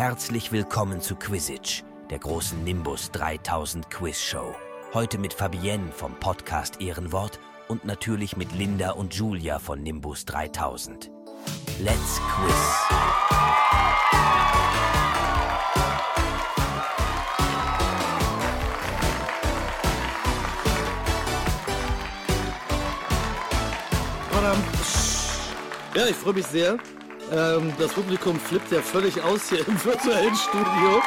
Herzlich willkommen zu Quizage, der großen Nimbus 3000 Quiz Show. Heute mit Fabienne vom Podcast Ehrenwort und natürlich mit Linda und Julia von Nimbus 3000. Let's Quiz. Ja, ich freue mich sehr. Ähm, das Publikum flippt ja völlig aus hier im virtuellen Studio.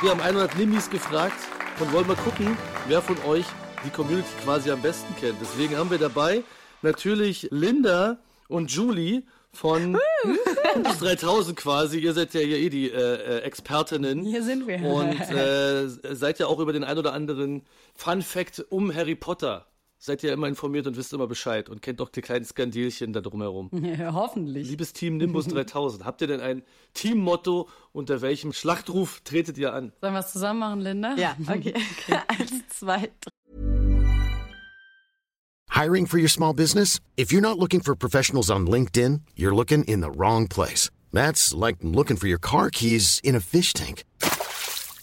Wir haben 100 Nimbis gefragt und wollen mal gucken, wer von euch die Community quasi am besten kennt. Deswegen haben wir dabei natürlich Linda und Julie von 3000 quasi. Ihr seid ja hier eh die äh, äh, Expertinnen. Hier sind wir. Und äh, seid ja auch über den ein oder anderen Fun Fact um Harry Potter seid ihr immer informiert und wisst immer Bescheid und kennt doch die kleinen Skandilchen da drumherum. Ja, hoffentlich. Liebes Team Nimbus 3000, habt ihr denn ein Teammotto? Unter welchem Schlachtruf tretet ihr an? Sollen wir es zusammen machen, Linda? Ja, okay. okay. Eins, zwei, drei. Hiring for your small business? If you're not looking for professionals on LinkedIn, you're looking in the wrong place. That's like looking for your car keys in a fish tank.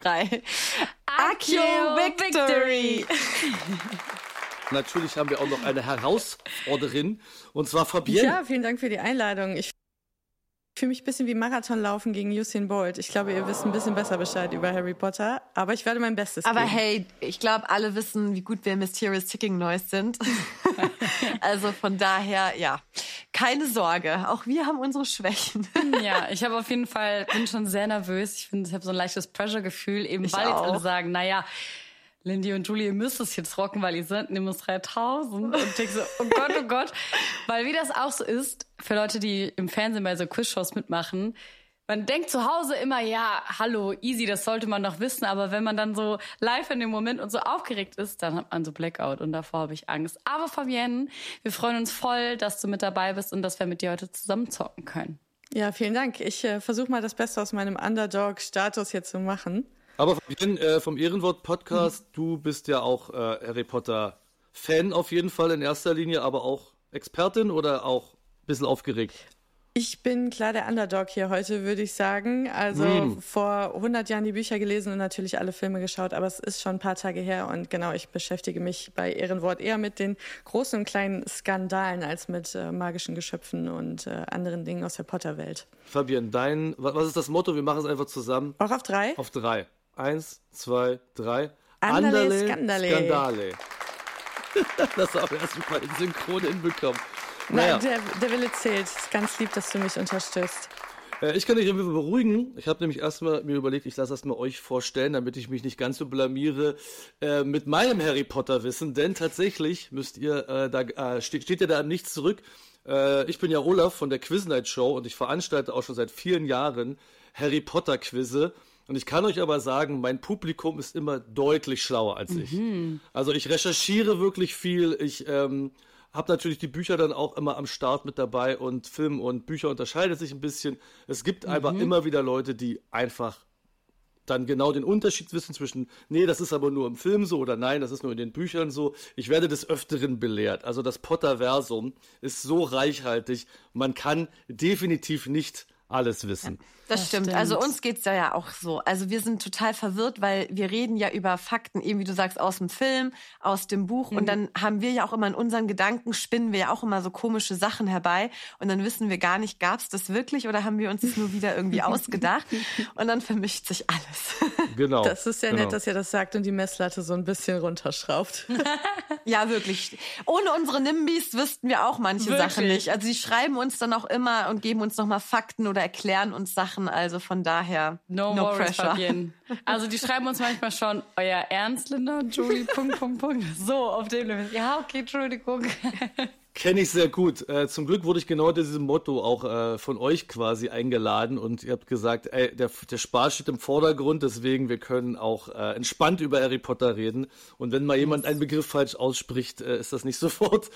Drei. Accio Victory! Natürlich haben wir auch noch eine Herausforderin, und zwar Fabienne. Ja, vielen Dank für die Einladung. Ich fühle mich ein bisschen wie Marathonlaufen gegen Usain Bolt. Ich glaube, ihr wisst ein bisschen besser Bescheid über Harry Potter, aber ich werde mein Bestes aber geben. Aber hey, ich glaube, alle wissen, wie gut wir Mysterious Ticking Noise sind. also von daher, ja, keine Sorge. Auch wir haben unsere Schwächen. ja, ich habe auf jeden Fall, bin schon sehr nervös. Ich finde, ich habe so ein leichtes Pressure-Gefühl, eben Ich weil jetzt auch. alle sagen, naja, Lindy und Julie, ihr müsst es jetzt rocken, weil ihr seid Nimbus 3000. Und ich so, oh Gott, oh Gott. Weil wie das auch so ist, für Leute, die im Fernsehen bei so Quizshows mitmachen, man denkt zu Hause immer, ja, hallo, easy, das sollte man doch wissen. Aber wenn man dann so live in dem Moment und so aufgeregt ist, dann hat man so Blackout und davor habe ich Angst. Aber Fabienne, wir freuen uns voll, dass du mit dabei bist und dass wir mit dir heute zusammen zocken können. Ja, vielen Dank. Ich äh, versuche mal das Beste aus meinem Underdog-Status hier zu machen. Aber Fabienne, äh, vom Ehrenwort-Podcast, du bist ja auch äh, Harry Potter-Fan auf jeden Fall in erster Linie, aber auch Expertin oder auch ein bisschen aufgeregt? Ich bin klar der Underdog hier heute, würde ich sagen. Also Hm. vor 100 Jahren die Bücher gelesen und natürlich alle Filme geschaut, aber es ist schon ein paar Tage her und genau, ich beschäftige mich bei Ehrenwort eher mit den großen und kleinen Skandalen als mit äh, magischen Geschöpfen und äh, anderen Dingen aus der Potter-Welt. Fabienne, dein, wa- was ist das Motto? Wir machen es einfach zusammen. Auch auf drei? Auf drei. Eins, zwei, drei. Andale, Skandale. Skandale. das haben wir erstmal in Synchron hinbekommen. Naja, Nein, der, der Wille zählt. Es ist ganz lieb, dass du mich unterstützt. äh, ich kann dich irgendwie beruhigen. Ich habe nämlich erstmal mir überlegt, ich lasse erstmal euch vorstellen, damit ich mich nicht ganz so blamiere äh, mit meinem Harry Potter Wissen. Denn tatsächlich müsst ihr, äh, da äh, steht, steht ihr da am Nichts zurück. Äh, ich bin ja Olaf von der Quiz Night Show und ich veranstalte auch schon seit vielen Jahren Harry Potter Quizze. Und ich kann euch aber sagen, mein Publikum ist immer deutlich schlauer als ich. Also ich recherchiere wirklich viel. Ich ähm, habe natürlich die Bücher dann auch immer am Start mit dabei und Film und Bücher unterscheiden sich ein bisschen. Es gibt einfach immer wieder Leute, die einfach dann genau den Unterschied wissen zwischen, nee, das ist aber nur im Film so oder nein, das ist nur in den Büchern so. Ich werde des Öfteren belehrt. Also das Potterversum ist so reichhaltig, man kann definitiv nicht alles wissen. Das, Das stimmt. stimmt. Also uns geht's ja ja auch so. Also wir sind total verwirrt, weil wir reden ja über Fakten, eben wie du sagst, aus dem Film, aus dem Buch. Und dann haben wir ja auch immer in unseren Gedanken, spinnen wir ja auch immer so komische Sachen herbei. Und dann wissen wir gar nicht, gab's das wirklich oder haben wir uns das nur wieder irgendwie ausgedacht? Und dann vermischt sich alles. Genau. Das ist ja genau. nett, dass ihr das sagt und die Messlatte so ein bisschen runterschraubt. ja, wirklich. Ohne unsere Nimbys wüssten wir auch manche Wirklich? Sachen nicht. Also sie schreiben uns dann auch immer und geben uns nochmal Fakten oder erklären uns Sachen. Also von daher, No, no, worries, pressure. Fabienne. Also die schreiben uns manchmal schon, euer Ernst, Linda, Julie, Punkt, Punkt, Punkt. So, auf dem Level. Ja, okay, Entschuldigung. Kenne ich sehr gut. Äh, zum Glück wurde ich genau diesem Motto auch äh, von euch quasi eingeladen und ihr habt gesagt, ey, der, der Spaß steht im Vordergrund, deswegen wir können auch äh, entspannt über Harry Potter reden. Und wenn mal jemand einen Begriff falsch ausspricht, äh, ist das nicht sofort.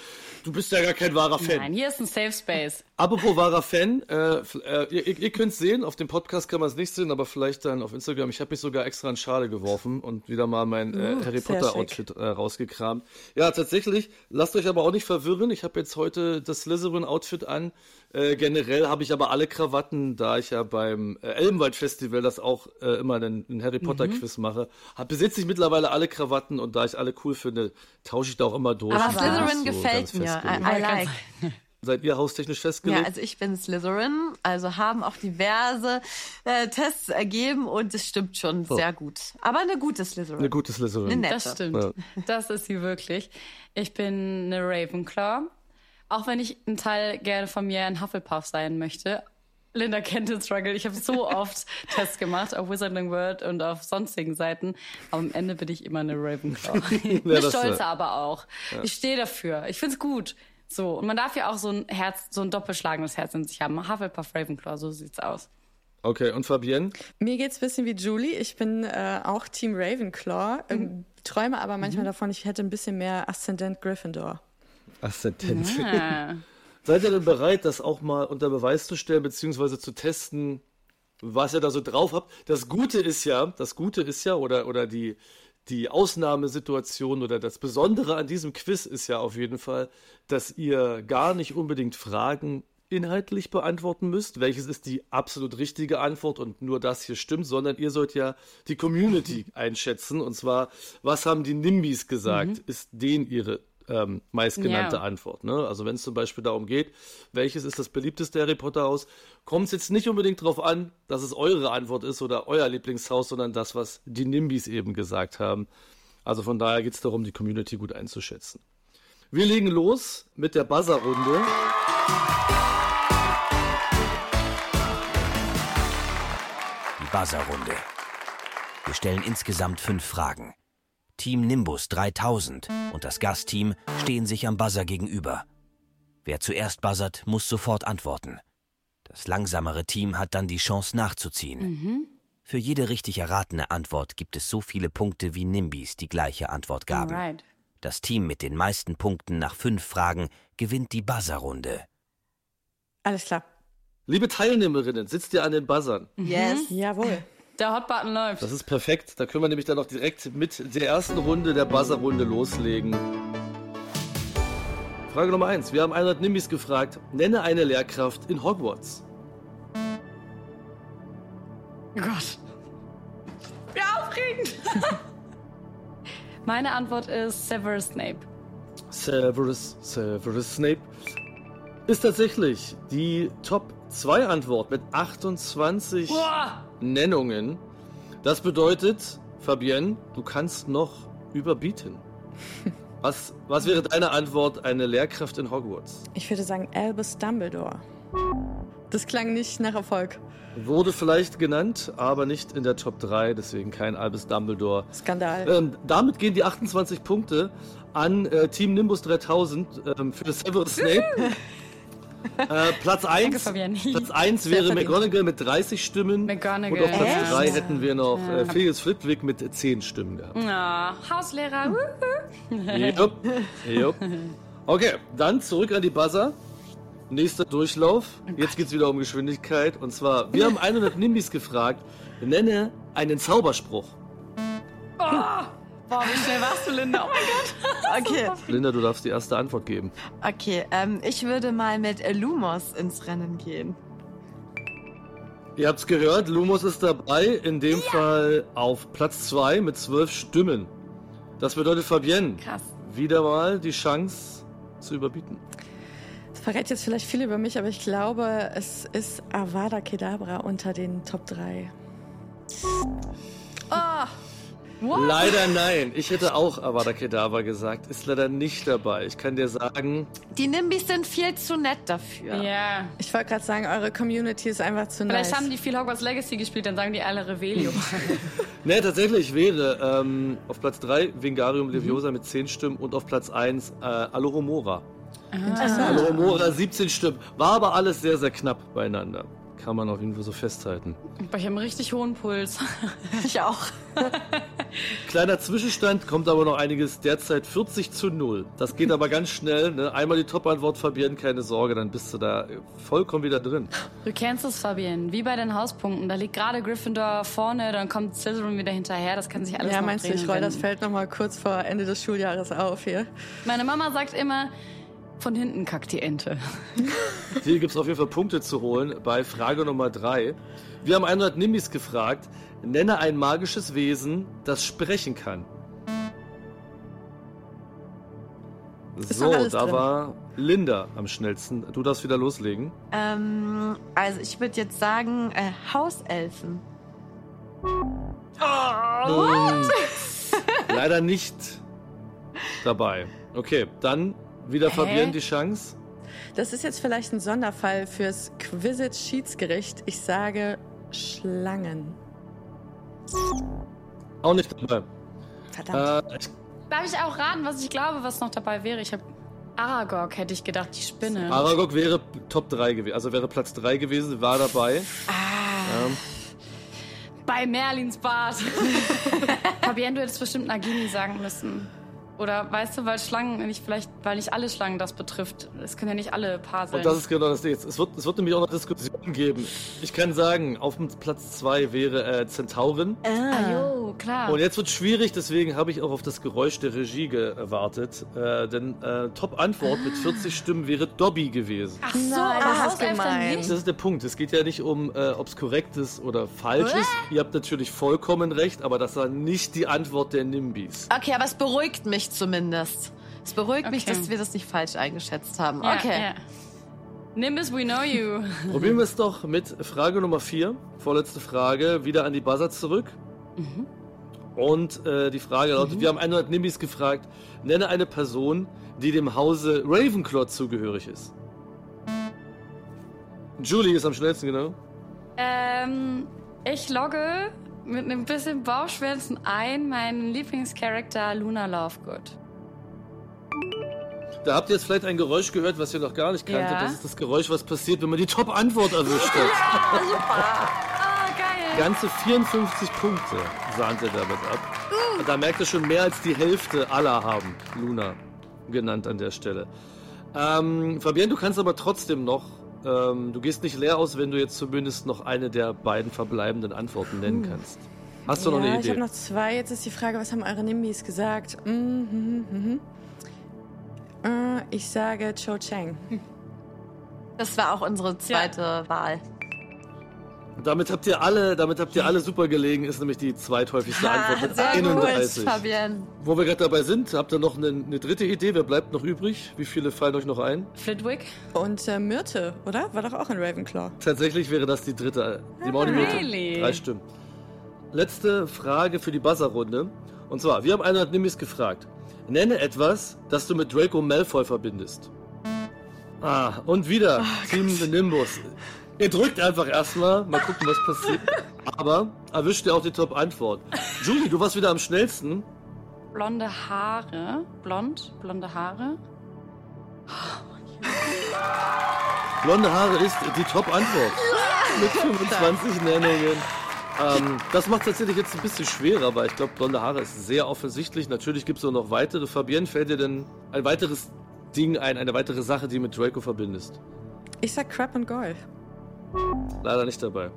Du bist ja gar kein wahrer Fan. Nein, hier ist ein Safe Space. Apropos wahrer Fan, äh, äh, ihr, ihr könnt es sehen, auf dem Podcast kann man es nicht sehen, aber vielleicht dann auf Instagram. Ich habe mich sogar extra in Schale geworfen und wieder mal mein Uh, Harry Potter. Outfit rausgekramt. Ja, tatsächlich, lasst euch aber auch nicht verwirren. Ich habe jetzt heute das Slytherin Outfit an. Äh, generell habe ich aber alle Krawatten, da ich ja beim äh, Elbenwald Festival das auch äh, immer einen, einen Harry Potter Mhm. Quiz mache, hab, besitze ich mittlerweile alle Krawatten und da ich alle cool finde, tausche ich da auch immer durch. Aber Slytherin so gefällt mir. I, I like. Seid ihr haustechnisch festgelegt? Ja, also ich bin Slytherin, also haben auch diverse äh, Tests ergeben und es stimmt schon sehr gut. Aber eine gute Slytherin. Eine gute Slytherin. Eine nette. Das stimmt. Das ist sie wirklich. Ich bin eine Ravenclaw. Auch wenn ich ein Teil gerne von mir ein Hufflepuff sein möchte. Linda kennt den Struggle. Ich habe so oft Tests gemacht auf Wizarding World und auf sonstigen Seiten. Aber am Ende bin ich immer eine Ravenclaw. eine das, stolze äh, aber auch. Ich stehe dafür. Ich find's gut. So. Und man darf ja auch so ein Herz, so ein doppelschlagendes Herz in sich haben. Hufflepuff, Ravenclaw, so sieht's aus. Okay, und Fabienne? Mir geht's ein bisschen wie Julie. Ich bin äh, auch Team Ravenclaw, ähm, träume aber manchmal davon, ich hätte ein bisschen mehr Aszendent Gryffindor. Aszendent. Ah. Seid ihr denn bereit, das auch mal unter Beweis zu stellen, beziehungsweise zu testen, was ihr da so drauf habt? Das Gute ist ja, das Gute ist ja, oder, oder die, die Ausnahmesituation oder das Besondere an diesem Quiz ist ja auf jeden Fall, dass ihr gar nicht unbedingt Fragen inhaltlich beantworten müsst, welches ist die absolut richtige Antwort und nur das hier stimmt, sondern ihr sollt ja die Community einschätzen und zwar, was haben die Nimbys gesagt, ist denen ihre ähm, meistgenannte Ja. Antwort. Ne? Also wenn es zum Beispiel darum geht, welches ist das beliebteste Harry Potter Haus, kommt es jetzt nicht unbedingt darauf an, dass es eure Antwort ist oder euer Lieblingshaus, sondern das, was die Nimbys eben gesagt haben. Also von daher geht es darum, die Community gut einzuschätzen. Wir legen los mit der Buzzer-Runde. Die Buzzer-Runde. Wir stellen insgesamt fünf Fragen. Team Nimbus 3000 und das Gastteam stehen sich am Buzzer gegenüber. Wer zuerst buzzert, muss sofort antworten. Das langsamere Team hat dann die Chance nachzuziehen. Für jede richtig erratene Antwort gibt es so viele Punkte wie Nimbys die gleiche Antwort gaben. Alright. Das Team mit den meisten Punkten nach fünf Fragen gewinnt die Buzzer-Runde. Alles klar. Liebe Teilnehmerinnen, sitzt ihr an den Buzzern? Yes. Jawohl. Der Hotbutton läuft. Das ist perfekt. Da können wir nämlich dann auch direkt mit der ersten Runde der Buzzer-Runde loslegen. Frage Nummer eins. Wir haben 100 Nimbys gefragt. Nenne eine Lehrkraft in Hogwarts. Oh Gott. Wie aufregend. Meine Antwort ist Severus Snape. Severus, Severus Snape ist tatsächlich die Top 2 Antwort mit 28 Boah. Nennungen. Das bedeutet, Fabienne, du kannst noch überbieten. Was, was wäre deine Antwort, eine Lehrkraft in Hogwarts? Ich würde sagen Albus Dumbledore. Das klang nicht nach Erfolg. Wurde vielleicht genannt, aber nicht in der Top 3, deswegen kein Albus Dumbledore. Skandal. Ähm, damit gehen die 28 Punkte an äh, Team Nimbus 3000 ähm, für das Severus Snape. äh, Platz 1, Fabian. Platz 1 Sehr wäre verdient. McGonagall mit 30 Stimmen. McGonagall. Und auf Platz Echt? 3 hätten wir noch äh, Felix Flitwick mit 10 Stimmen gehabt. Ah, Hauslehrer. Jupp. Jupp. Okay, dann zurück an die Buzzer. Nächster Durchlauf. Jetzt geht's wieder um Geschwindigkeit. Und zwar, wir haben 100 Nimbys gefragt. Nenne einen Zauberspruch. Boah, wie schnell warst du, Linda? Oh mein Gott. Okay, Linda, du darfst die erste Antwort geben. okay. Ähm, ich würde mal mit Lumos ins Rennen gehen. Ihr habt's gehört, Lumos ist dabei, in dem Fall auf Platz 2 mit zwölf Stimmen. Das bedeutet, Fabienne, Krass. wieder mal die Chance zu überbieten. Das verrät jetzt vielleicht viel über mich, aber ich glaube, es ist Avada Kedavra unter den Top 3. Leider nein. Ich hätte auch Avada Kedavra gesagt. Ist leider nicht dabei. Ich kann dir sagen, Die Nimbys sind viel zu nett dafür. Ja. Ich wollte gerade sagen, eure Community ist einfach zu Vielleicht nice. haben die viel Hogwarts Legacy gespielt, dann sagen die alle Revelio. ne, tatsächlich wäre ähm, auf Platz 3 Vingarium Leviosa mit 10 Stimmen und auf Platz 1 äh, Alohomora. Alohomora 17 Stimmen. War aber alles sehr, sehr knapp beieinander. Kann man auf jeden Fall so festhalten. Ich habe einen richtig hohen Puls. Ich auch. Kleiner Zwischenstand, kommt aber noch einiges. Derzeit 40 zu 0. Das geht aber ganz schnell. Ne? Einmal die Top-Antwort, Fabienne, keine Sorge, dann bist du da vollkommen wieder drin. Du kennst es, Fabienne. Wie bei den Hauspunkten. Da liegt gerade Gryffindor vorne, dann kommt Slytherin wieder hinterher. Das kann sich alles ja, noch meinst du, ich roll das. Feld nochmal kurz vor Ende des Schuljahres auf hier? Meine Mama sagt immer, von hinten kackt die Ente. Hier gibt es auf jeden Fall Punkte zu holen bei Frage Nummer 3. Wir haben 100 Nimbis gefragt. Nenne ein magisches Wesen, das sprechen kann. So, da drin. war Linda am schnellsten. Du darfst wieder loslegen. Ähm, also ich würde jetzt sagen, äh, Hauselfen. Und leider nicht dabei. Okay, dann wieder Fabienne die Chance. Das ist jetzt vielleicht ein Sonderfall fürs Quizzit-Schiedsgericht. Ich sage Schlangen. Auch nicht dabei. Verdammt. Äh, ich, Darf ich auch raten, was ich glaube, was noch dabei wäre? Ich habe Aragog, hätte ich gedacht, die Spinne. Aragog wäre Top 3 gewesen, also wäre Platz 3 gewesen, war dabei. Ah. Ähm, Bei Merlins Bart. Fabienne, du hättest bestimmt Nagini sagen müssen. Oder weißt du, weil Schlangen nicht vielleicht, weil nicht alle Schlangen das betrifft. Es können ja nicht alle Paar sein. Und das ist genau das Ding. Es wird, es wird nämlich auch noch Diskussionen geben. Ich kann sagen, auf dem Platz 2 wäre äh, Zentaurin. ah, jo, klar. Und jetzt wird schwierig, deswegen habe ich auch auf das Geräusch der Regie gewartet. Äh, denn äh, Top-Antwort mit 40 Stimmen wäre Dobby gewesen. Ach so, Nein, aber das ist Hauself dann gemein. nicht? Das ist der Punkt. Es geht ja nicht um, äh, ob es korrekt ist oder falsch ist. Ihr habt natürlich vollkommen recht, aber das war nicht die Antwort der Nimbis. Okay, aber es beruhigt mich zumindest. Es beruhigt mich, Okay. dass wir das nicht falsch eingeschätzt haben. Ja, okay. Ja. Nimbus, we know you. Probieren wir es doch mit Frage Nummer 4. Vorletzte Frage. Wieder an die Buzzer zurück. Und äh, die Frage lautet, wir haben 100 Nimbis gefragt, nenne eine Person, die dem Hause Ravenclaw zugehörig ist. Julie ist am schnellsten, genau. ähm, ich logge mit einem bisschen Bauchschmerzen ein meinen Lieblingscharakter Luna Lovegood. Da habt ihr jetzt vielleicht ein Geräusch gehört, was ihr noch gar nicht kanntet. Ja. Das ist das Geräusch, was passiert, wenn man die Top-Antwort erwischt hat. Ah, geil. Ganze 54 Punkte sahnt ihr damit ab. Und da merkt ihr schon, mehr als die Hälfte aller haben Luna genannt an der Stelle. Ähm, Fabienne, du kannst aber trotzdem noch, ähm, du gehst nicht leer aus, wenn du jetzt zumindest noch eine der beiden verbleibenden Antworten nennen kannst. Hast du noch ja, eine ich Idee? habe noch zwei. Jetzt ist die Frage, was haben eure Nimbis gesagt? Mhm, mhm, mhm. Äh, Ich sage Cho Chang. Das war auch unsere zweite Wahl. Damit habt ihr alle, damit habt ihr alle super gelegen, ist nämlich die zweithäufigste Antwort mit Sehr gut, 31. Fabienne. Wo wir gerade dabei sind, habt ihr noch eine, eine dritte Idee? Wer bleibt noch übrig? Wie viele fallen euch noch ein? Flitwick? Und äh, Myrte, oder? War doch auch in Ravenclaw. Tatsächlich wäre das die dritte. Die Maunimyrte. really? Drei Stimmen. Letzte Frage für die Buzzer-Runde. Und zwar, wir haben 100 Nimbis gefragt. Nenne etwas, das du mit Draco Malfoy verbindest. Ah, und wieder Team Nimbus. Ihr drückt einfach erstmal, mal gucken, was passiert. Aber erwischt ihr auch die Top-Antwort. Julie, du warst wieder am schnellsten. Blonde Haare. Blond? Blonde Haare? Blonde Haare ist die Top-Antwort. Mit 25 Nennungen. Ähm, das macht tatsächlich jetzt ein bisschen schwerer, weil ich glaube, blonde Haare ist sehr offensichtlich. Natürlich gibt es auch noch weitere. Fabienne, fällt dir denn ein weiteres Ding ein, eine weitere Sache, die mit Draco verbindest? Ich sag Crap and Goyle. Leider nicht dabei.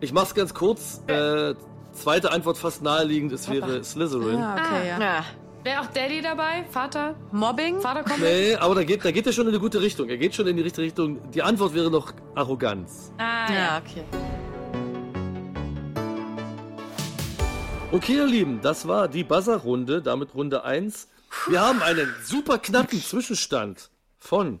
Ich mach's ganz kurz. Äh, zweite Antwort fast naheliegend, es Papa. wäre Slytherin. Ah, okay, ja. ja. Wäre auch Daddy dabei? Vater? Mobbing? Vater kommt Nee, aber da geht, da geht er schon in eine gute Richtung. Er geht schon in die richtige Richtung. Die Antwort wäre noch Arroganz. Ah, ja, okay. Okay, ihr Lieben, das war die Buzzer-Runde, damit Runde 1. Wir haben einen super knappen Zwischenstand von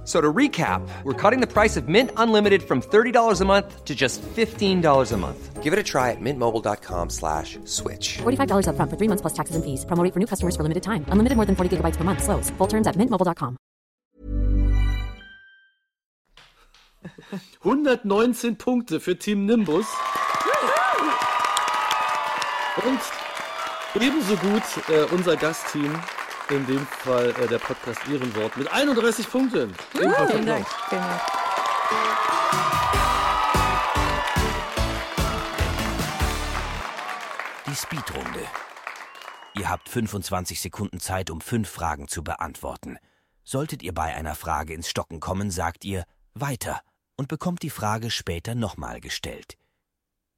F- So to recap, we're cutting the price of Mint Unlimited from $30 a month to just $15 a month. Give it a try at mintmobile.com slash switch. $45 upfront for three months plus taxes and fees. Promo for new customers for limited time. Unlimited more than 40 gigabytes per month. Slows. Full terms at mintmobile.com. 119 Punkte für Team Nimbus. Und ebenso gut äh, unser Gastteam, in dem Fall äh, der Podcast Ehrenwort, mit 31 Punkten. Ebenfalls Vielen Dank. Vielen Dank. Die Speedrunde. Ihr habt 25 Sekunden Zeit, um fünf Fragen zu beantworten. Solltet ihr bei einer Frage ins Stocken kommen, sagt ihr weiter und bekommt die Frage später nochmal gestellt.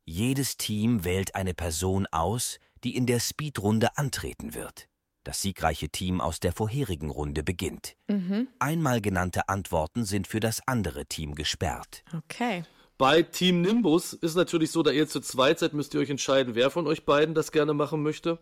Jedes Team wählt eine Person aus, die in der Speedrunde antreten wird. Das siegreiche Team aus der vorherigen Runde beginnt. Einmal genannte Antworten sind für das andere Team gesperrt. Okay. Bei Team Nimbus ist natürlich so, da ihr zu zweit seid, müsst ihr euch entscheiden, wer von euch beiden das gerne machen möchte.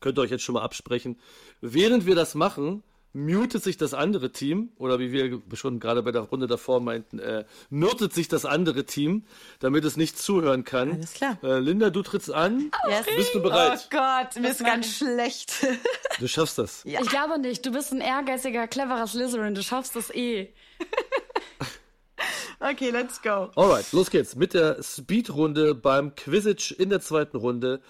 Könnt ihr euch jetzt schon mal absprechen. Während wir das machen, mutet sich das andere Team, oder wie wir schon gerade bei der Runde davor meinten, äh, mürtet sich das andere Team, damit es nicht zuhören kann. Alles klar. Äh, Linda, du trittst an. Yes. Bist du Oh bereit? Gott, mir ist ganz schlecht. Du schaffst das. Ja. Ich glaube nicht. Du bist ein ehrgeiziger, cleverer Slytherin. Du schaffst das eh. okay, let's go. Alright, los geht's mit der Speedrunde beim Quizzitch in der zweiten Runde.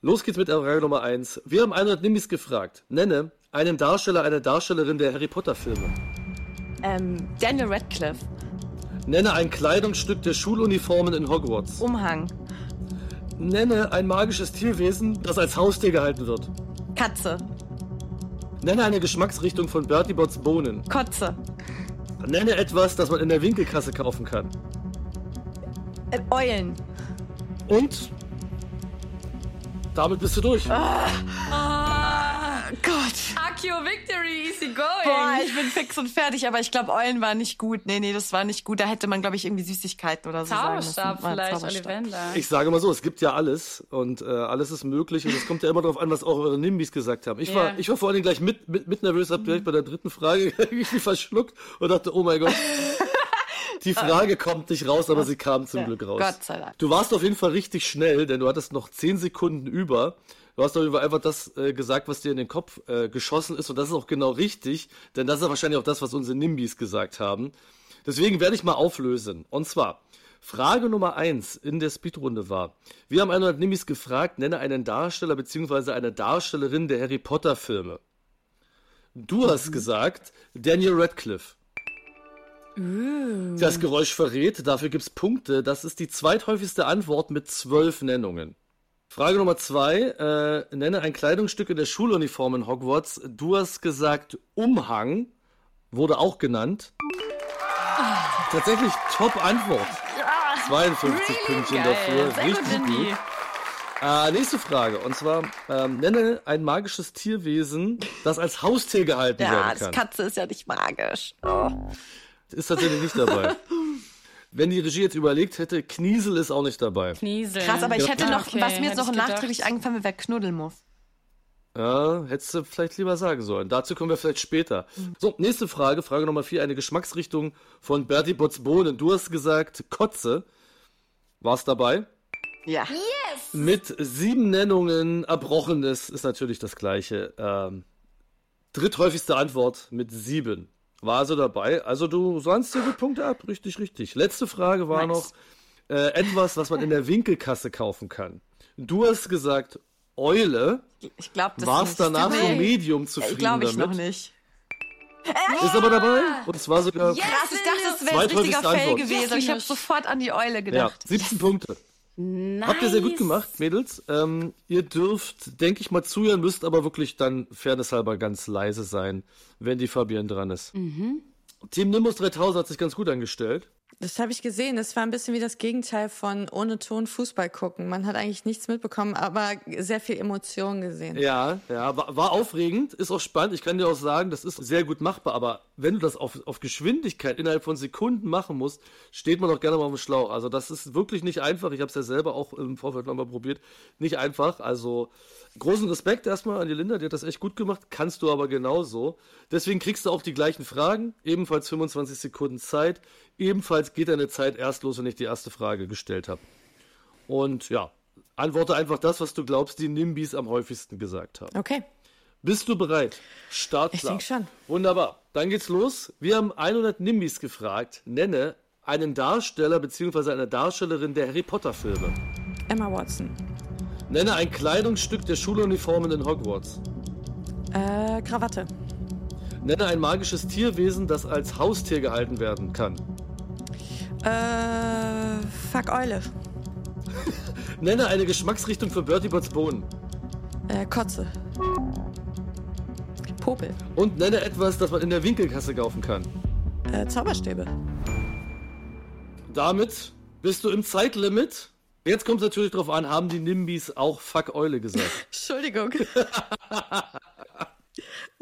Los geht's mit der Frage Nummer 1. Wir haben 100 Nimbis gefragt. Nenne einen Darsteller, eine Darstellerin der Harry Potter Filme. Ähm, Daniel Radcliffe, Nenne ein Kleidungsstück der Schuluniformen in Hogwarts. Umhang, Nenne ein magisches Tierwesen, das als Haustier gehalten wird. Katze, Nenne eine Geschmacksrichtung von Bertie Botts Bohnen. Kotze, Nenne etwas, das man in der Winkelkasse kaufen kann. äh, Eulen, Und damit bist du durch. Gott. Akio Victory, easy going. Boah, ich bin fix und fertig, aber ich glaube, Eulen war nicht gut. Nee, nee, das war nicht gut. Da hätte man, glaube ich, irgendwie Süßigkeiten oder so. Zauberstab War vielleicht, Zauberstab. Ollivander. Ich sage mal so, es gibt ja alles und äh, alles ist möglich und es kommt ja immer darauf an, was auch eure Nimbis gesagt haben. Ich war, Ja. ich war vor allen Dingen gleich mit, mit, mit nervös, hab direkt bei der dritten Frage irgendwie verschluckt und dachte, oh mein Gott. Die Frage kommt nicht raus, aber sie kam zum Glück raus. Gott sei Dank. Du warst auf jeden Fall richtig schnell, denn du hattest noch 10 Sekunden über. Du hast auf jeden Fall einfach das äh, gesagt, was dir in den Kopf äh, geschossen ist und das ist auch genau richtig, denn das ist wahrscheinlich auch das, was unsere Nimbis gesagt haben. Deswegen werde ich mal auflösen. Und zwar, Frage Nummer 1 in der Speedrunde war, wir haben 100 Nimbis gefragt, nenne einen Darsteller bzw. eine Darstellerin der Harry Potter Filme. Du hast gesagt, Daniel Radcliffe. Das Geräusch verrät, dafür gibt's Punkte. Das ist die zweithäufigste Antwort mit zwölf Nennungen. Frage Nummer zwei, äh, nenne ein Kleidungsstück in der Schuluniform in Hogwarts. Du hast gesagt Umhang, wurde auch genannt. Tatsächlich Top-Antwort. 52 Pünktchen Geil. dafür, Sehr richtig gut, gut. Äh, nächste Frage, und zwar, ähm, nenne ein magisches Tierwesen, das als Haustier gehalten Ja, werden das kann. Katze ist ja nicht magisch. Oh. Ist tatsächlich nicht dabei. Wenn die Regie jetzt überlegt hätte, Kniesel ist auch nicht dabei. Kniesel. Krass, aber ich hätte noch, Okay, was mir jetzt noch nachträglich eingefallen wäre, wäre Knuddelmuff. Ja, hättest du vielleicht lieber sagen sollen. Dazu kommen wir vielleicht später. So, nächste Frage, Frage Nummer vier, eine Geschmacksrichtung von Bertie Botts Bohnen. Du hast gesagt Kotze. War's dabei? Ja. Mit sieben Nennungen Erbrochenes ist natürlich das gleiche. Ähm, dritthäufigste Antwort mit sieben. War also dabei. Also du sahnst dir gut Punkte ab. Richtig, richtig. Letzte Frage war Nice. noch äh, etwas, was man in der Winkelkasse kaufen kann. Du hast gesagt Eule. Ich glaube, das Warst danach so medium zufrieden Ich glaube ich damit. noch nicht. Ist aber dabei. Und zwar sogar Krass, ich dachte, das wäre ein richtiger Fail gewesen. Yes, ich habe sofort an die Eule ja, gedacht. 17 Punkte. Nice. Habt ihr sehr gut gemacht, Mädels. Ähm, ihr dürft, denke ich mal, zuhören, müsst aber wirklich dann fairnesshalber ganz leise sein, wenn die Fabienne dran ist. Mhm. Team Nimbus 3000 hat sich ganz gut angestellt. Das habe ich gesehen. Das war ein bisschen wie das Gegenteil von ohne Ton Fußball gucken. Man hat eigentlich nichts mitbekommen, aber sehr viel Emotion gesehen. Ja, ja, war, war aufregend, ist auch spannend. Ich kann dir auch sagen, das ist sehr gut machbar, aber wenn du das auf, auf Geschwindigkeit innerhalb von Sekunden machen musst, steht man doch gerne mal auf dem Schlauch. Also das ist wirklich nicht einfach. Ich habe es ja selber auch im Vorfeld nochmal probiert. Nicht einfach. Also großen Respekt erstmal an die Linda, die hat das echt gut gemacht. Kannst du aber genauso. Deswegen kriegst du auch die gleichen Fragen. Ebenfalls 25 Sekunden Zeit. Ebenfalls geht deine Zeit erst los, wenn ich die erste Frage gestellt habe. Und ja, antworte einfach das, was du glaubst, die Nimbis am häufigsten gesagt haben. Okay. Bist du bereit? Start Ich klar. denk schon. Wunderbar. Dann geht's los. Wir haben 100 Nimbis gefragt. Nenne einen Darsteller bzw. eine Darstellerin der Harry Potter Filme. Emma Watson. Nenne ein Kleidungsstück der Schuluniformen in Hogwarts. Äh, Krawatte. Nenne ein magisches Tierwesen, das als Haustier gehalten werden kann. Äh, fuck Eule. Nenne eine Geschmacksrichtung für Bertie Botts Bohnen. Äh, Kotze. Popel. Und nenne etwas, das man in der Winkelkasse kaufen kann. Äh, Zauberstäbe. Damit bist du im Zeitlimit. Jetzt kommt es natürlich darauf an, haben die Nimbis auch Fuck Eule gesagt? Entschuldigung.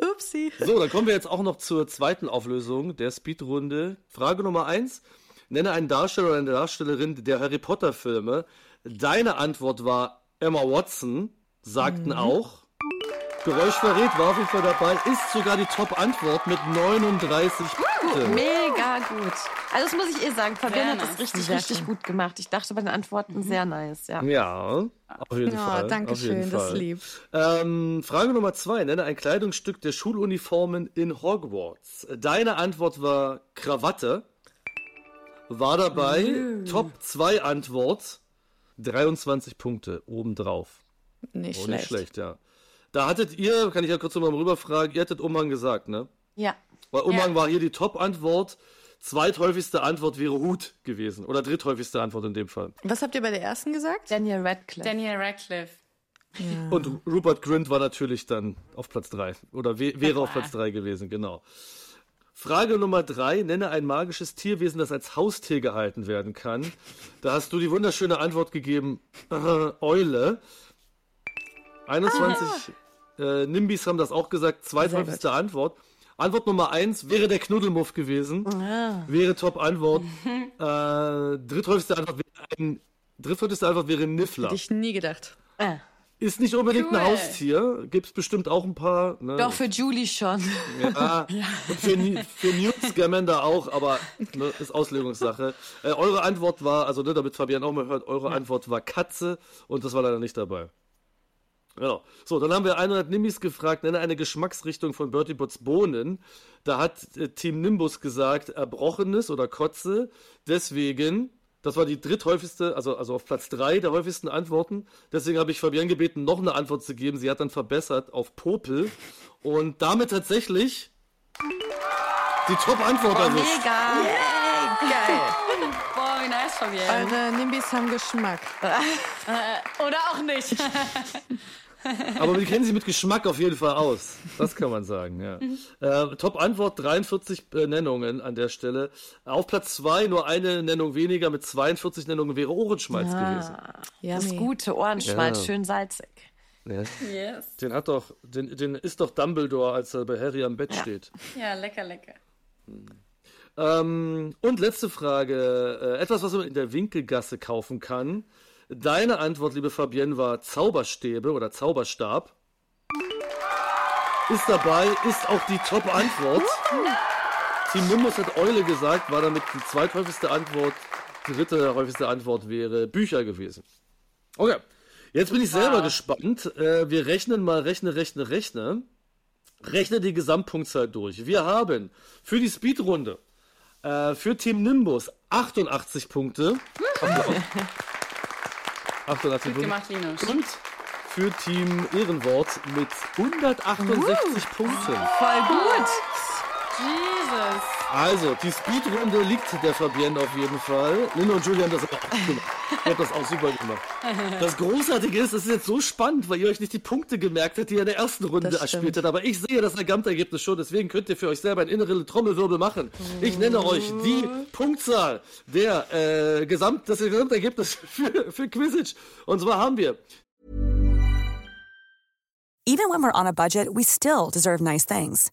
Upsi. So, dann kommen wir jetzt auch noch zur zweiten Auflösung der Speedrunde. Frage Nummer eins: Nenne einen Darsteller oder eine Darstellerin der Harry Potter Filme. Deine Antwort war Emma Watson, sagten auch. Geräusch verrät, war auf jeden Fall dabei, ist sogar die Top-Antwort mit 39 Punkten. Mega gut. Also das muss ich eh sagen, Fabian hat das richtig, Sehr richtig schön. gut gemacht. Ich dachte bei den Antworten sehr nice, ja. Ja, auf jeden Ja, Fall. danke auf jeden schön, das lieb. Ähm, Frage Nummer zwei. Nenne ein Kleidungsstück der Schuluniformen in Hogwarts. Deine Antwort war Krawatte. War dabei. Top 2 Antwort. 23 Punkte obendrauf. Nicht Oh, schlecht. nicht schlecht, ja. Da hattet ihr, kann ich ja kurz nochmal rüberfragen, ihr hattet Umhang gesagt, ne? Ja. Weil Umhang Ja. war hier die Top-Antwort. Zweithäufigste Antwort wäre Hut gewesen. Oder dritthäufigste Antwort in dem Fall. Was habt ihr bei der ersten gesagt? Daniel Radcliffe. Daniel Radcliffe. Und Rupert Grint war natürlich dann auf Platz 3. Oder wäre auf. Platz 3 gewesen, genau. Frage Nummer 3. Nenne ein magisches Tierwesen, das als Haustier gehalten werden kann. Da hast du die wunderschöne Antwort gegeben, äh, Eule. 21 äh, Nimbis haben das auch gesagt. Zweithäufigste Antwort. Antwort Nummer 1 wäre der Knuddelmuff gewesen. Wäre Top-Antwort. äh, dritthäufigste Antwort wäre ein... Dritthäufigste Antwort wäre Niffler. Hätte ich nie gedacht. Äh, Ist nicht unbedingt Cool. ein Haustier, gibt's bestimmt auch ein paar. Ne? Doch, für Julie schon. Ja, und für, für Newt Scamander auch, aber ne, ist Auslegungssache. Äh, eure Antwort war, also ne, damit Fabian auch mal hört, eure Antwort war Katze und das war leider nicht dabei. Genau. So, dann haben wir 100 Nimbis gefragt, nenne eine Geschmacksrichtung von Bertie Botts Bohnen. Da hat äh, Team Nimbus gesagt, Erbrochenes oder Kotze. Deswegen, das war die dritthäufigste, also, also auf Platz 3 der häufigsten Antworten. Deswegen habe ich Fabian gebeten, noch eine Antwort zu geben. Sie hat dann verbessert auf Popel. Und damit tatsächlich die Top-Antwort Oh, erwischt. mega. Geil. Boah, wie nice, Fabian. Eure Nimbis haben Geschmack. Oder auch nicht. Aber wir kennen sie mit Geschmack auf jeden Fall aus. Das kann man sagen, ja. Äh, Top-Antwort, 43 äh, Nennungen an der Stelle. Auf Platz 2 nur eine Nennung weniger, mit 42 Nennungen wäre Ohrenschmalz gewesen. Das Yummy. gute Ohrenschmalz, Ja. schön salzig. Ja. yes. Den hat doch, den, den ist doch Dumbledore, als er bei Harry am Bett steht. Ja, lecker, lecker. Ähm, und letzte Frage. Äh, etwas, was man in der Winkelgasse kaufen kann. Deine Antwort, liebe Fabienne, war Zauberstäbe oder Zauberstab. Ist dabei, ist auch die Top-Antwort. Team Nimbus hat Eule gesagt, war damit die zweithäufigste Antwort. Die dritte häufigste Antwort wäre Bücher gewesen. Okay, jetzt bin ich selber gespannt. Äh, wir rechnen mal, rechne, rechne, rechne. Rechne die Gesamtpunktzahl durch. Wir haben für die Speedrunde äh, für Team Nimbus 88 Punkte. Applaus. 88 Gut Punkte. gemacht, Linus. Und für Team Ehrenwort mit 168 Punkten. Voll gut. Jesus. Also, die Speedrunde liegt der Fabienne auf jeden Fall. Linda und Julian haben das auch gemacht. Ihr habt das auch super gemacht. Das Großartige ist, es ist jetzt so spannend, weil ihr euch nicht die Punkte gemerkt habt, die ihr in der ersten Runde erspielt habt. Aber ich sehe das Gesamtergebnis schon, deswegen könnt ihr für euch selber einen inneren Trommelwirbel machen. Ich nenne euch die Punktzahl der äh, Gesamt, das Gesamtergebnis für, für Quizage. Und zwar haben wir Even when we're on a budget, we still deserve nice things.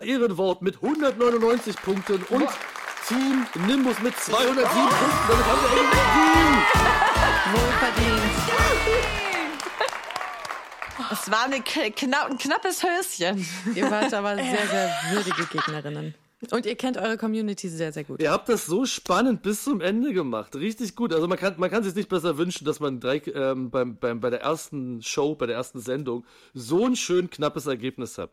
Ehrenwort mit 199 Punkten und Team Nimbus mit 207 Punkten. Damit haben wir ein Team. Wohlverdient. Es war eine, kna ein knappes Höschen. Ihr wart aber sehr, sehr würdige Gegnerinnen. Und ihr kennt eure Community sehr, sehr gut. Ihr habt das so spannend bis zum Ende gemacht. Richtig gut. Also man kann, man kann sich nicht besser wünschen, dass man direkt, ähm, beim, beim, bei der ersten Show, bei der ersten Sendung so ein schön knappes Ergebnis hat.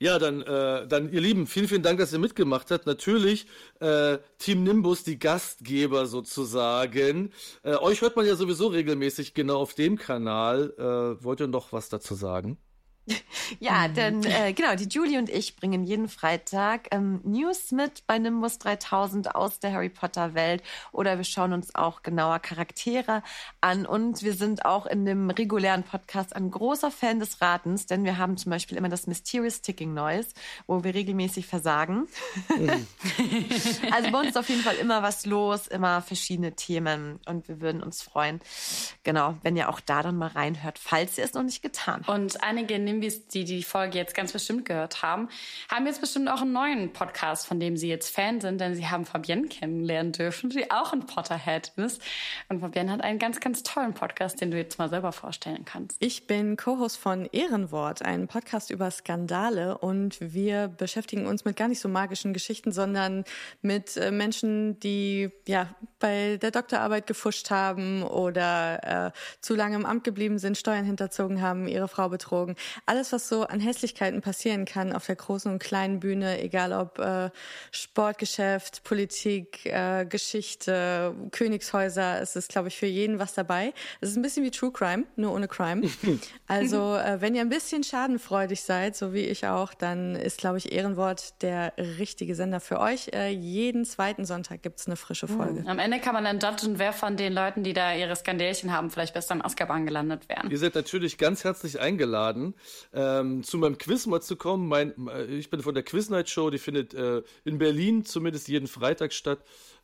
Ja, dann, äh, dann, ihr Lieben, vielen, vielen Dank, dass ihr mitgemacht habt. Natürlich, äh, Team Nimbus, die Gastgeber sozusagen. Äh, euch hört man ja sowieso regelmäßig genau auf dem Kanal. Äh, wollt ihr noch was dazu sagen? Ja, denn äh, genau, die Julie und ich bringen jeden Freitag ähm, News mit bei Nimbus 3000 aus der Harry Potter Welt. Oder wir schauen uns auch genauer Charaktere an. Und wir sind auch in dem regulären Podcast ein großer Fan des Ratens, denn wir haben zum Beispiel immer das Mysterious Ticking Noise, wo wir regelmäßig versagen. also bei uns ist auf jeden Fall immer was los, immer verschiedene Themen. Und wir würden uns freuen, genau, wenn ihr auch da dann mal reinhört, falls ihr es noch nicht getan habt. Und einige Nimbis, die die Folge jetzt ganz bestimmt gehört haben, haben jetzt bestimmt auch einen neuen Podcast, von dem sie jetzt Fan sind, denn sie haben Fabienne kennenlernen dürfen, die auch ein Potterhead ist. Und Fabienne hat einen ganz, ganz tollen Podcast, den du jetzt mal selber vorstellen kannst. Ich bin Co-Host von Ehrenwort, einem Podcast über Skandale und wir beschäftigen uns mit gar nicht so magischen Geschichten, sondern mit äh, Menschen, die ja bei der Doktorarbeit gefuscht haben oder äh, zu lange im Amt geblieben sind, Steuern hinterzogen haben, ihre Frau betrogen. Alles, was so an Hässlichkeiten passieren kann auf der großen und kleinen Bühne, egal ob äh, Sportgeschäft, Politik, äh, Geschichte, Königshäuser, es ist, glaube ich, für jeden was dabei. Es ist ein bisschen wie True Crime, nur ohne Crime. Also, äh, wenn ihr ein bisschen schadenfreudig seid, so wie ich auch, dann ist, glaube ich, Ehrenwort der richtige Sender für euch. Äh, jeden zweiten Sonntag gibt's eine frische Folge. Am Ende kann man dann judgen, wer von den Leuten, die da ihre Skandälchen haben, vielleicht besser im Azkaban gelandet wären. Ihr seid natürlich ganz herzlich eingeladen, ähm, zu meinem Quiz mal zu kommen. Mein, äh, ich bin von der Quiz Night Show, die findet äh, in Berlin zumindest jeden Freitag statt.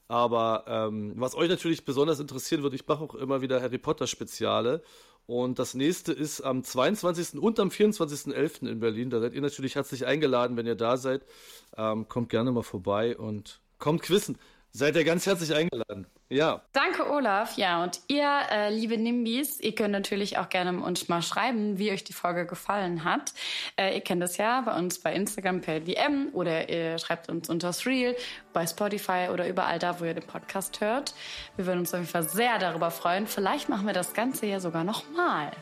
Aber ähm, was euch natürlich besonders interessieren wird, ich mache auch immer wieder Harry Potter Speziale. Und das nächste ist am 22. und am 24.11. in Berlin. Da seid ihr natürlich herzlich eingeladen, wenn ihr da seid. Ähm, kommt gerne mal vorbei und kommt quizzen. Seid ihr ganz herzlich eingeladen. Ja. Danke, Olaf. Ja, und ihr, äh, liebe Nimbis, ihr könnt natürlich auch gerne uns mal schreiben, wie euch die Folge gefallen hat. Äh, ihr kennt das ja bei uns bei Instagram per DM oder ihr schreibt uns unter Threal, bei Spotify oder überall da, wo ihr den Podcast hört. Wir würden uns auf jeden Fall sehr darüber freuen. Vielleicht machen wir das Ganze ja sogar nochmal.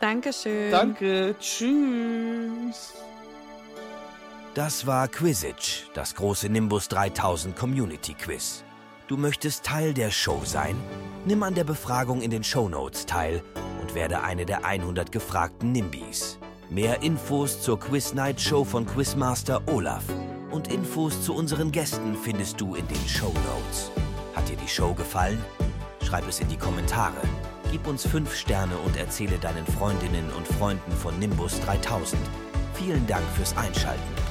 Dankeschön. Danke. Tschüss. Das war Quizage, das große Nimbus 3000 Community Quiz. Du möchtest Teil der Show sein? Nimm an der Befragung in den Shownotes teil und werde eine der 100 gefragten Nimbis. Mehr Infos zur Quiz Night Show von Quizmaster Olaf und Infos zu unseren Gästen findest du in den Shownotes. Hat dir die Show gefallen? Schreib es in die Kommentare. Gib uns 5 Sterne und erzähle deinen Freundinnen und Freunden von Nimbus 3000. Vielen Dank fürs Einschalten.